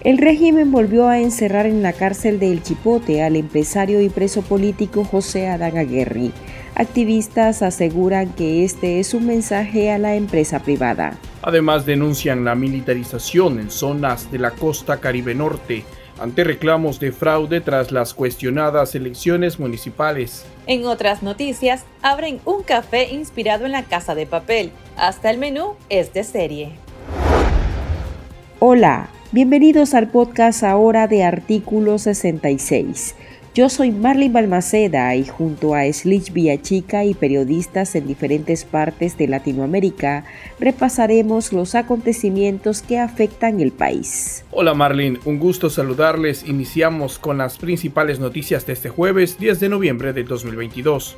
El régimen volvió a encerrar en la cárcel de El Chipote al empresario y preso político José Adán Aguerri. Activistas aseguran que este es un mensaje a la empresa privada. Además denuncian la militarización en zonas de la costa caribe norte ante reclamos de fraude tras las cuestionadas elecciones municipales. En otras noticias, abren un café inspirado en la casa de papel. Hasta el menú es de serie. Hola, bienvenidos al podcast ahora de Artículo 66. Yo soy Marlene Balmaceda y junto a Slich Villachica y periodistas en diferentes partes de Latinoamérica repasaremos los acontecimientos que afectan el país. Hola Marlene, un gusto saludarles. Iniciamos con las principales noticias de este jueves 10 de noviembre del 2022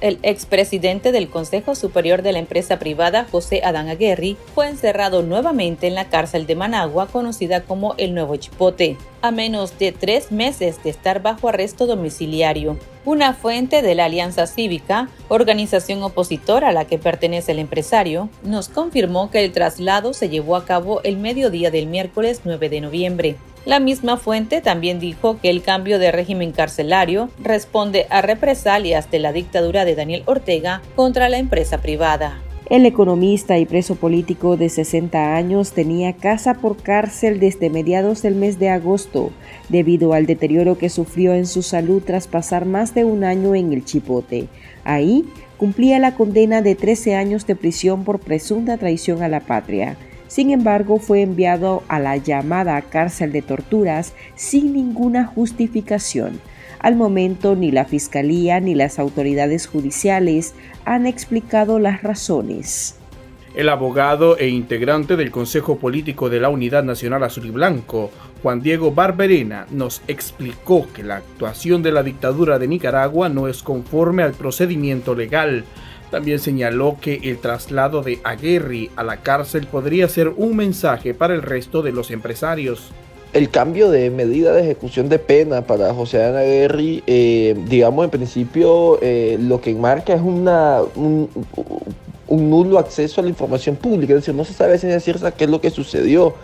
el expresidente del Consejo Superior de la empresa privada, José Adán Aguerri, fue encerrado nuevamente en la cárcel de Managua, conocida como el Nuevo Chipote, a menos de tres meses de estar bajo arresto domiciliario. Una fuente de la Alianza Cívica, organización opositora a la que pertenece el empresario, nos confirmó que el traslado se llevó a cabo el mediodía del miércoles 9 de noviembre. La misma fuente también dijo que el cambio de régimen carcelario responde a represalias de la dictadura de Daniel Ortega contra la empresa privada. El economista y preso político de 60 años tenía casa por cárcel desde mediados del mes de agosto, debido al deterioro que sufrió en su salud tras pasar más de un año en el Chipote. Ahí cumplía la condena de 13 años de prisión por presunta traición a la patria. Sin embargo, fue enviado a la llamada cárcel de torturas sin ninguna justificación. Al momento, ni la Fiscalía ni las autoridades judiciales han explicado las razones. El abogado e integrante del Consejo Político de la Unidad Nacional Azul y Blanco, Juan Diego Barberena, nos explicó que la actuación de la dictadura de Nicaragua no es conforme al procedimiento legal, también señaló que el traslado de Aguirre a la cárcel podría ser un mensaje para el resto de los empresarios. El cambio de medida de ejecución de pena para José Ana Aguirre, eh, digamos en principio, eh, lo que enmarca es una, un, nulo acceso a la información pública, es decir, no se sabe si cierta qué es lo que sucedió.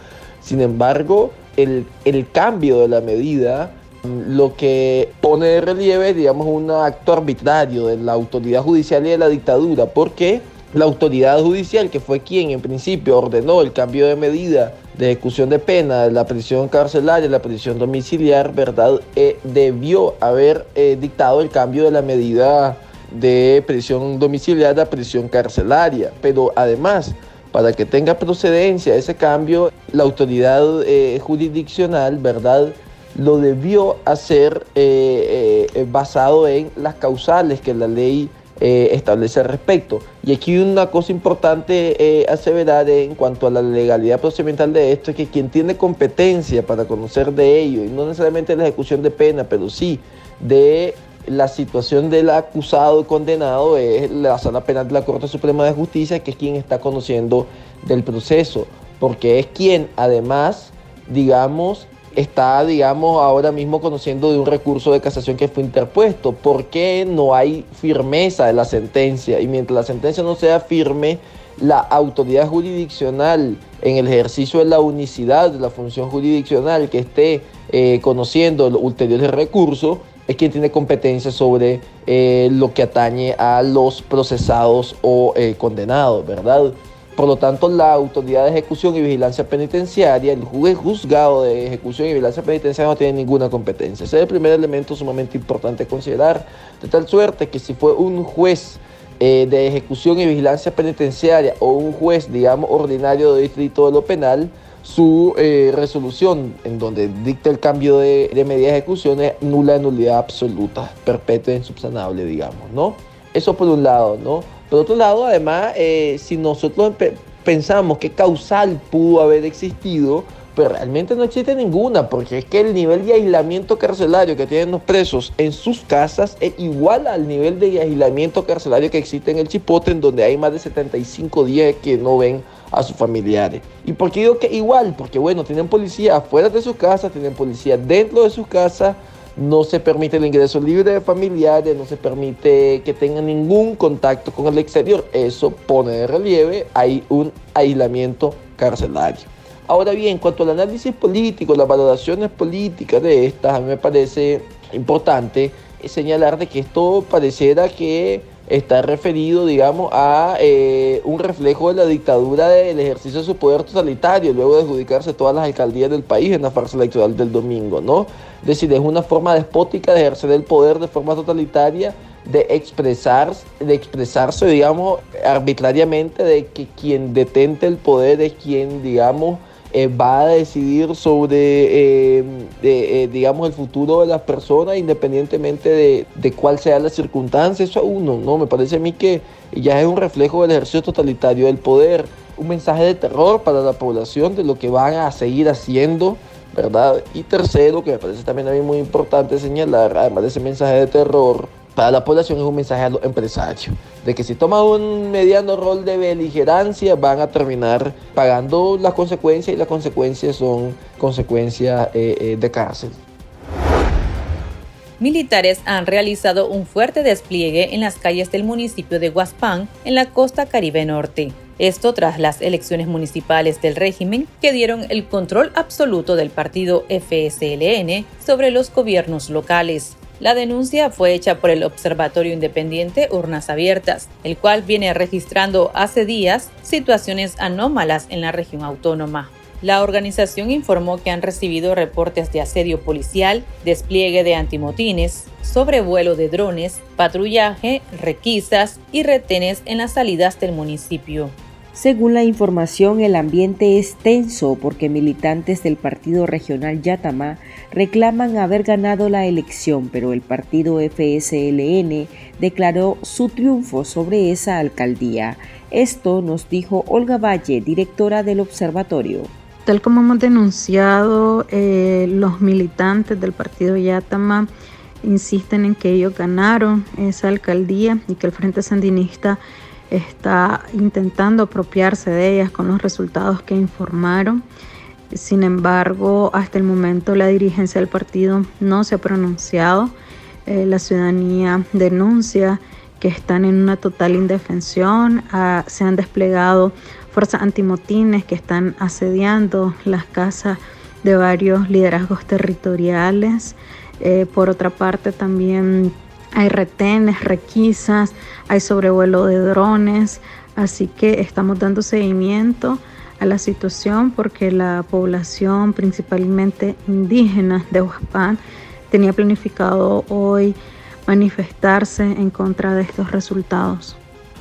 Sin embargo, el, el cambio de la medida lo que pone de relieve, digamos, un acto arbitrario de la autoridad judicial y de la dictadura, porque la autoridad judicial, que fue quien en principio ordenó el cambio de medida de ejecución de pena, la prisión carcelaria, la prisión domiciliar, ¿verdad? Eh, debió haber eh, dictado el cambio de la medida de prisión domiciliar a prisión carcelaria. Pero además, para que tenga procedencia ese cambio, la autoridad eh, jurisdiccional, ¿verdad? Lo debió hacer eh, eh, basado en las causales que la ley eh, establece al respecto. Y aquí una cosa importante aseverar en cuanto a la legalidad procedimental de esto es que quien tiene competencia para conocer de ello, y no necesariamente la ejecución de pena, pero sí de la situación del acusado y condenado es la sala penal de la Corte Suprema de Justicia, que es quien está conociendo del proceso, porque es quien además, digamos, está, digamos, ahora mismo conociendo de un recurso de casación que fue interpuesto. ¿Por qué no hay firmeza de la sentencia? Y mientras la sentencia no sea firme, la autoridad jurisdiccional en el ejercicio de la unicidad de la función jurisdiccional que esté eh, conociendo el ulterior recurso es quien tiene competencia sobre eh, lo que atañe a los procesados o eh, condenados, ¿verdad? Por lo tanto, la Autoridad de Ejecución y Vigilancia Penitenciaria, el juez juzgado de Ejecución y Vigilancia Penitenciaria no tiene ninguna competencia. Ese es el primer elemento sumamente importante a considerar, de tal suerte que si fue un juez eh, de Ejecución y Vigilancia Penitenciaria o un juez, digamos, ordinario de distrito de lo penal, su eh, resolución en donde dicta el cambio de, de medida de ejecución es nula, nulidad absoluta, perpetua e insubsanable, digamos, ¿no? Eso por un lado, ¿no? Por otro lado, además, eh, si nosotros pensamos que causal pudo haber existido, pues realmente no existe ninguna, porque es que el nivel de aislamiento carcelario que tienen los presos en sus casas es igual al nivel de aislamiento carcelario que existe en el Chipote, en donde hay más de 75 días que no ven a sus familiares. ¿Y por qué digo que igual? Porque bueno, tienen policía afuera de sus casas, tienen policía dentro de sus casas, no se permite el ingreso libre de familiares, no se permite que tengan ningún contacto con el exterior. Eso pone de relieve, hay un aislamiento carcelario. Ahora bien, en cuanto al análisis político, las valoraciones políticas de estas, a mí me parece importante señalar de que esto pareciera que está referido, digamos, a eh, un reflejo de la dictadura del ejercicio de su poder totalitario, luego de adjudicarse todas las alcaldías del país en la farsa electoral del domingo, ¿no? Es decir, es una forma despótica de ejercer el poder de forma totalitaria, de, expresar, de expresarse, digamos, arbitrariamente, de que quien detente el poder es quien, digamos, eh, va a decidir sobre, eh, eh, digamos, el futuro de las personas independientemente de, de, cuál sea la circunstancia. Eso a uno, ¿no? Me parece a mí que ya es un reflejo del ejercicio totalitario del poder, un mensaje de terror para la población de lo que van a seguir haciendo, ¿verdad? Y tercero, que me parece también a mí muy importante señalar, además de ese mensaje de terror, para la población es un mensaje a los empresarios, de que si toman un mediano rol de beligerancia van a terminar pagando las consecuencias y las consecuencias son consecuencias eh, eh, de cárcel. Militares han realizado un fuerte despliegue en las calles del municipio de Huaspán, en la costa caribe norte. Esto tras las elecciones municipales del régimen que dieron el control absoluto del partido FSLN sobre los gobiernos locales. La denuncia fue hecha por el Observatorio Independiente Urnas Abiertas, el cual viene registrando hace días situaciones anómalas en la región autónoma. La organización informó que han recibido reportes de asedio policial, despliegue de antimotines, sobrevuelo de drones, patrullaje, requisas y retenes en las salidas del municipio. Según la información, el ambiente es tenso porque militantes del partido regional Yatama reclaman haber ganado la elección, pero el partido FSLN declaró su triunfo sobre esa alcaldía. Esto nos dijo Olga Valle, directora del observatorio. Tal como hemos denunciado, eh, los militantes del partido Yatama insisten en que ellos ganaron esa alcaldía y que el Frente Sandinista está intentando apropiarse de ellas con los resultados que informaron. Sin embargo, hasta el momento la dirigencia del partido no se ha pronunciado. Eh, la ciudadanía denuncia que están en una total indefensión. Ah, se han desplegado fuerzas antimotines que están asediando las casas de varios liderazgos territoriales. Eh, por otra parte, también hay retenes, requisas, hay sobrevuelo de drones, así que estamos dando seguimiento a la situación porque la población principalmente indígena de Huaspán tenía planificado hoy manifestarse en contra de estos resultados.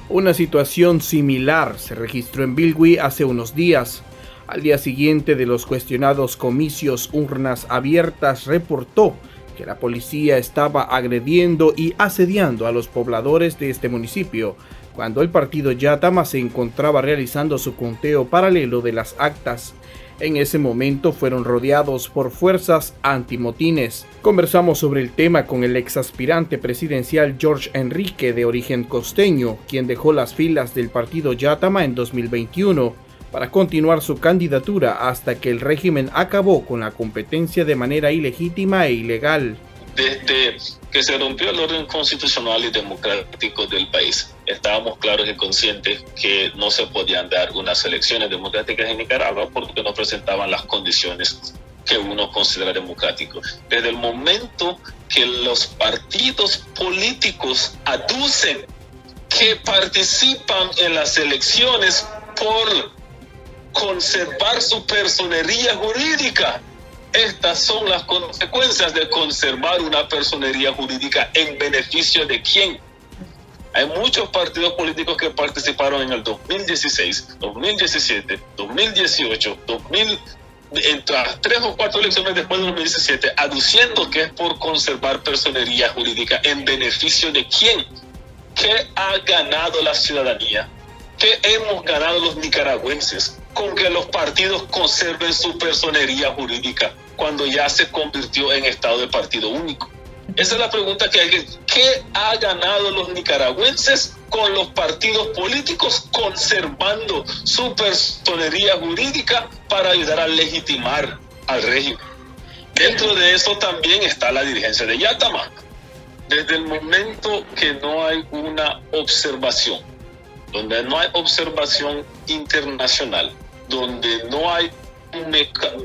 Una situación similar se registró en Bilwi hace unos días. Al día siguiente de los cuestionados comicios Urnas Abiertas reportó que la policía estaba agrediendo y asediando a los pobladores de este municipio, cuando el partido Yatama se encontraba realizando su conteo paralelo de las actas. En ese momento fueron rodeados por fuerzas antimotines. Conversamos sobre el tema con el ex aspirante presidencial George Enrique de origen costeño, quien dejó las filas del partido Yatama en 2021 para continuar su candidatura hasta que el régimen acabó con la competencia de manera ilegítima e ilegal. Desde que se rompió el orden constitucional y democrático del país, estábamos claros y conscientes que no se podían dar unas elecciones democráticas en Nicaragua porque no presentaban las condiciones que uno considera democráticos. Desde el momento que los partidos políticos aducen que participan en las elecciones por conservar su personería jurídica. Estas son las consecuencias de conservar una personería jurídica en beneficio de quién. Hay muchos partidos políticos que participaron en el 2016, 2017, 2018, 2000, entre tres o cuatro elecciones después de 2017, aduciendo que es por conservar personería jurídica en beneficio de quién. ¿Qué ha ganado la ciudadanía? ¿Qué hemos ganado los nicaragüenses? con que los partidos conserven su personería jurídica cuando ya se convirtió en estado de partido único? Esa es la pregunta que hay que... ¿Qué ha ganado los nicaragüenses con los partidos políticos conservando su personería jurídica para ayudar a legitimar al régimen? Dentro de eso también está la dirigencia de Yatama. Desde el momento que no hay una observación, donde no hay observación internacional, donde no hay un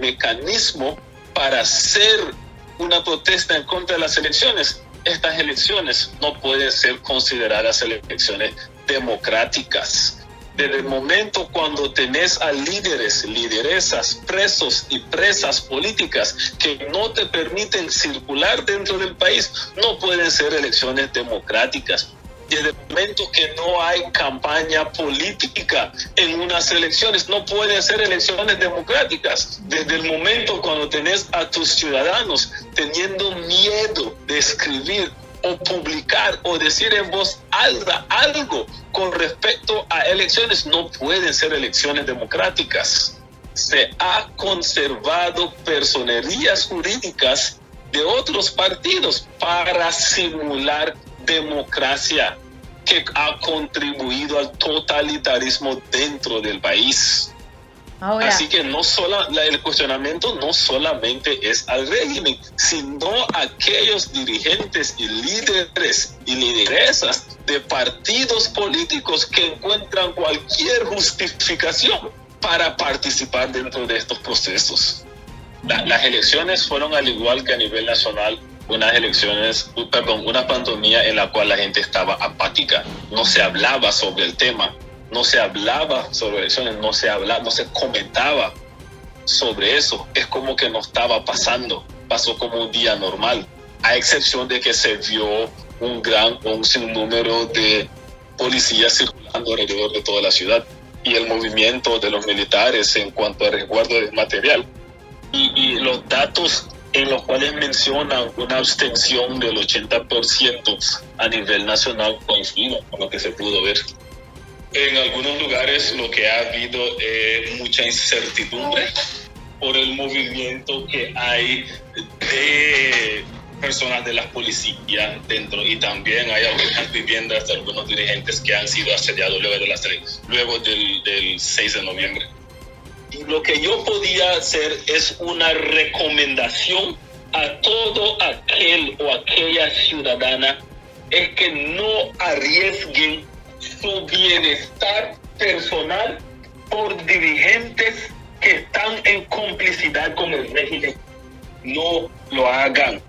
mecanismo para hacer una protesta en contra de las elecciones. Estas elecciones no pueden ser consideradas elecciones democráticas desde el momento cuando tenés a líderes, lideresas, presos y presas políticas que no te permiten circular dentro del país, no pueden ser elecciones democráticas. Desde el momento que no hay campaña política en unas elecciones, no pueden ser elecciones democráticas. Desde el momento cuando tenés a tus ciudadanos teniendo miedo de escribir o publicar o decir en voz alta algo con respecto a elecciones no pueden ser elecciones democráticas. Se ha conservado personerías jurídicas de otros partidos para simular democracia que ha contribuido al totalitarismo dentro del país. Así que no solo, el cuestionamiento no solamente es al régimen, sino a aquellos dirigentes y líderes y lideresas de partidos políticos que encuentran cualquier justificación para participar dentro de estos procesos. las elecciones fueron al igual que a nivel nacional unas elecciones, perdón, una pandemia en la cual la gente estaba apática, no se hablaba sobre el tema no se hablaba sobre elecciones, no se hablaba, no se comentaba sobre eso. Es como que no estaba pasando, pasó como un día normal, a excepción de que se vio un gran, un sinnúmero de policías circulando alrededor de toda la ciudad y el movimiento de los militares en cuanto a resguardo de material. Y, los datos en los cuales mencionan una abstención del 80% a nivel nacional coinciden con lo que se pudo ver. En algunos lugares lo que ha habido es mucha incertidumbre por el movimiento que hay de personas de las policías dentro y también hay algunas viviendas de algunos dirigentes que han sido asediados luego, de las, luego del, del 6 de noviembre. Lo que yo podía hacer es una recomendación a todo aquel o aquella ciudadana es que no arriesguen su bienestar personal por dirigentes que están en complicidad con el régimen. No lo hagan.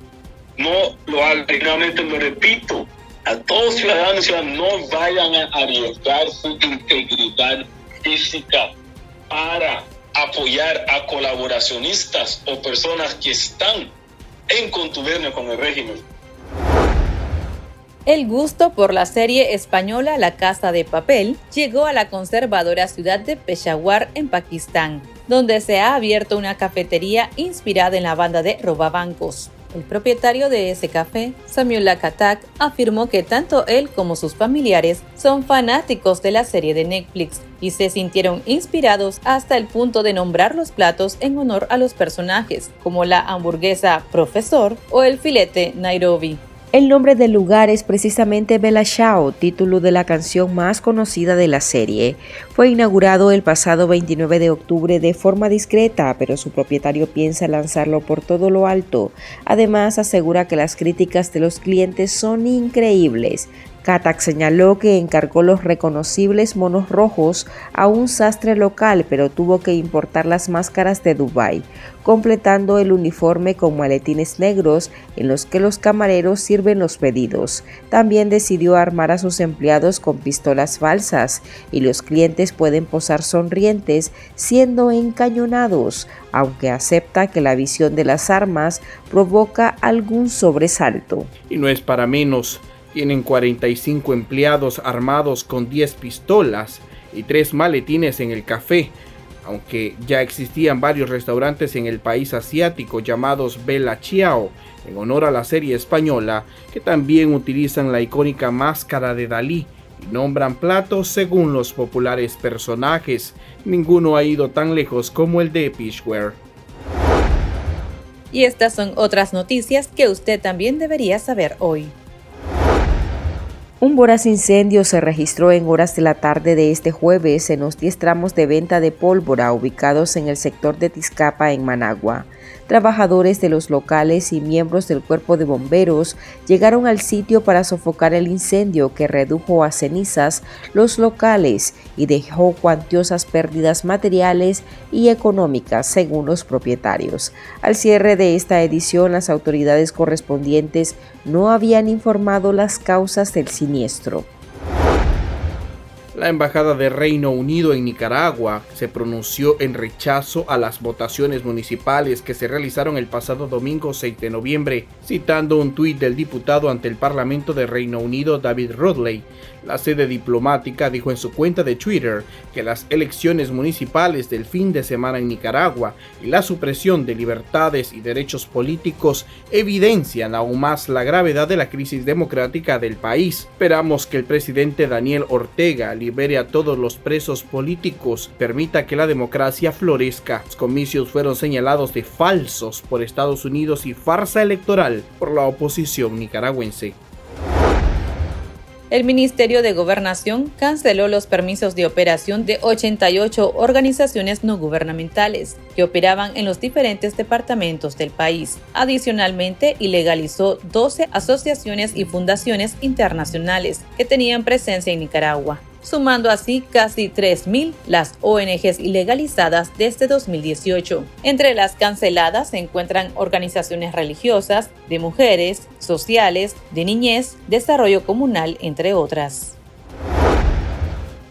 No lo hagan. Realmente lo repito. A todos ciudadanos y no vayan a arriesgar su integridad física para apoyar a colaboracionistas o personas que están en contubernio con el régimen. El gusto por la serie española La Casa de Papel llegó a la conservadora ciudad de Peshawar en Pakistán, donde se ha abierto una cafetería inspirada en la banda de robabancos. El propietario de ese café, Samuel Lakatak, afirmó que tanto él como sus familiares son fanáticos de la serie de Netflix y se sintieron inspirados hasta el punto de nombrar los platos en honor a los personajes, como la hamburguesa Profesor o el filete Nairobi. El nombre del lugar es precisamente Bella Shao, título de la canción más conocida de la serie. Fue inaugurado el pasado 29 de octubre de forma discreta, pero su propietario piensa lanzarlo por todo lo alto. Además, asegura que las críticas de los clientes son increíbles. Katak señaló que encargó los reconocibles monos rojos a un sastre local, pero tuvo que importar las máscaras de Dubái, completando el uniforme con maletines negros en los que los camareros sirven los pedidos. También decidió armar a sus empleados con pistolas falsas y los clientes pueden posar sonrientes siendo encañonados, aunque acepta que la visión de las armas provoca algún sobresalto. Y no es para menos tienen 45 empleados armados con 10 pistolas y 3 maletines en el café, aunque ya existían varios restaurantes en el país asiático llamados Bella Chiao, en honor a la serie española, que también utilizan la icónica máscara de Dalí y nombran platos según los populares personajes. Ninguno ha ido tan lejos como el de Pishware. Y estas son otras noticias que usted también debería saber hoy. Un voraz incendio se registró en horas de la tarde de este jueves en los 10 tramos de venta de pólvora ubicados en el sector de Tizcapa, en Managua. Trabajadores de los locales y miembros del cuerpo de bomberos llegaron al sitio para sofocar el incendio que redujo a cenizas los locales y dejó cuantiosas pérdidas materiales y económicas según los propietarios. Al cierre de esta edición, las autoridades correspondientes no habían informado las causas del siniestro. La Embajada de Reino Unido en Nicaragua se pronunció en rechazo a las votaciones municipales que se realizaron el pasado domingo 6 de noviembre, citando un tuit del diputado ante el Parlamento de Reino Unido David Rodley. La sede diplomática dijo en su cuenta de Twitter que las elecciones municipales del fin de semana en Nicaragua y la supresión de libertades y derechos políticos evidencian aún más la gravedad de la crisis democrática del país. Esperamos que el presidente Daniel Ortega libere a todos los presos políticos, permita que la democracia florezca. Los comicios fueron señalados de falsos por Estados Unidos y farsa electoral por la oposición nicaragüense. El Ministerio de Gobernación canceló los permisos de operación de 88 organizaciones no gubernamentales que operaban en los diferentes departamentos del país. Adicionalmente, ilegalizó 12 asociaciones y fundaciones internacionales que tenían presencia en Nicaragua sumando así casi 3.000 las ONGs ilegalizadas desde 2018. Entre las canceladas se encuentran organizaciones religiosas, de mujeres, sociales, de niñez, desarrollo comunal, entre otras.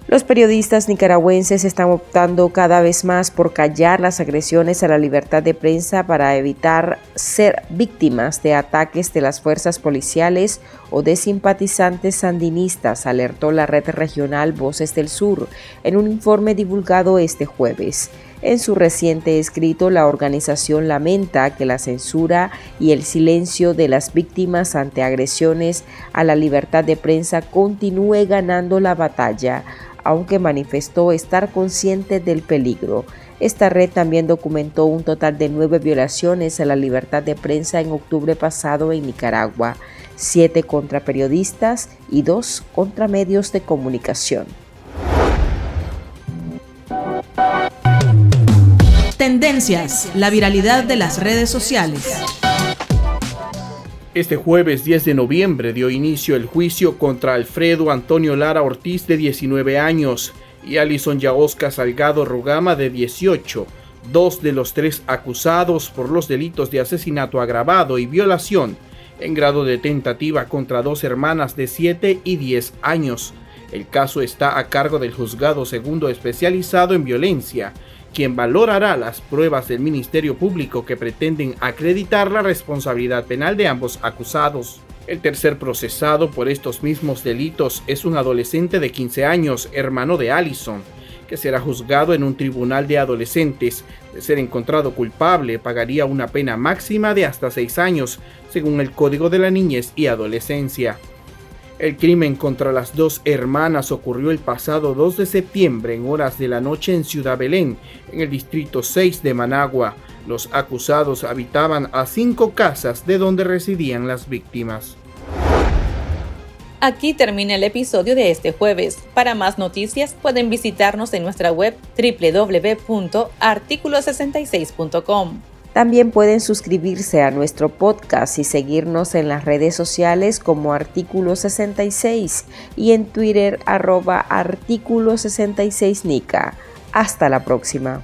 Los periodistas nicaragüenses están optando cada vez más por callar las agresiones a la libertad de prensa para evitar ser víctimas de ataques de las fuerzas policiales o de simpatizantes sandinistas, alertó la red regional Voces del Sur en un informe divulgado este jueves. En su reciente escrito, la organización lamenta que la censura y el silencio de las víctimas ante agresiones a la libertad de prensa continúe ganando la batalla aunque manifestó estar consciente del peligro. Esta red también documentó un total de nueve violaciones a la libertad de prensa en octubre pasado en Nicaragua, siete contra periodistas y dos contra medios de comunicación. Tendencias, la viralidad de las redes sociales. Este jueves 10 de noviembre dio inicio el juicio contra Alfredo Antonio Lara Ortiz de 19 años y Alison Yaosca Salgado Rugama de 18, dos de los tres acusados por los delitos de asesinato agravado y violación en grado de tentativa contra dos hermanas de 7 y 10 años. El caso está a cargo del juzgado segundo especializado en violencia quien valorará las pruebas del Ministerio Público que pretenden acreditar la responsabilidad penal de ambos acusados. El tercer procesado por estos mismos delitos es un adolescente de 15 años, hermano de Allison, que será juzgado en un tribunal de adolescentes. De ser encontrado culpable, pagaría una pena máxima de hasta 6 años, según el Código de la Niñez y Adolescencia. El crimen contra las dos hermanas ocurrió el pasado 2 de septiembre en horas de la noche en Ciudad Belén, en el distrito 6 de Managua. Los acusados habitaban a cinco casas de donde residían las víctimas. Aquí termina el episodio de este jueves. Para más noticias pueden visitarnos en nuestra web www.articulo66.com. También pueden suscribirse a nuestro podcast y seguirnos en las redes sociales como Artículo 66 y en Twitter arroba Artículo 66 Nica. Hasta la próxima.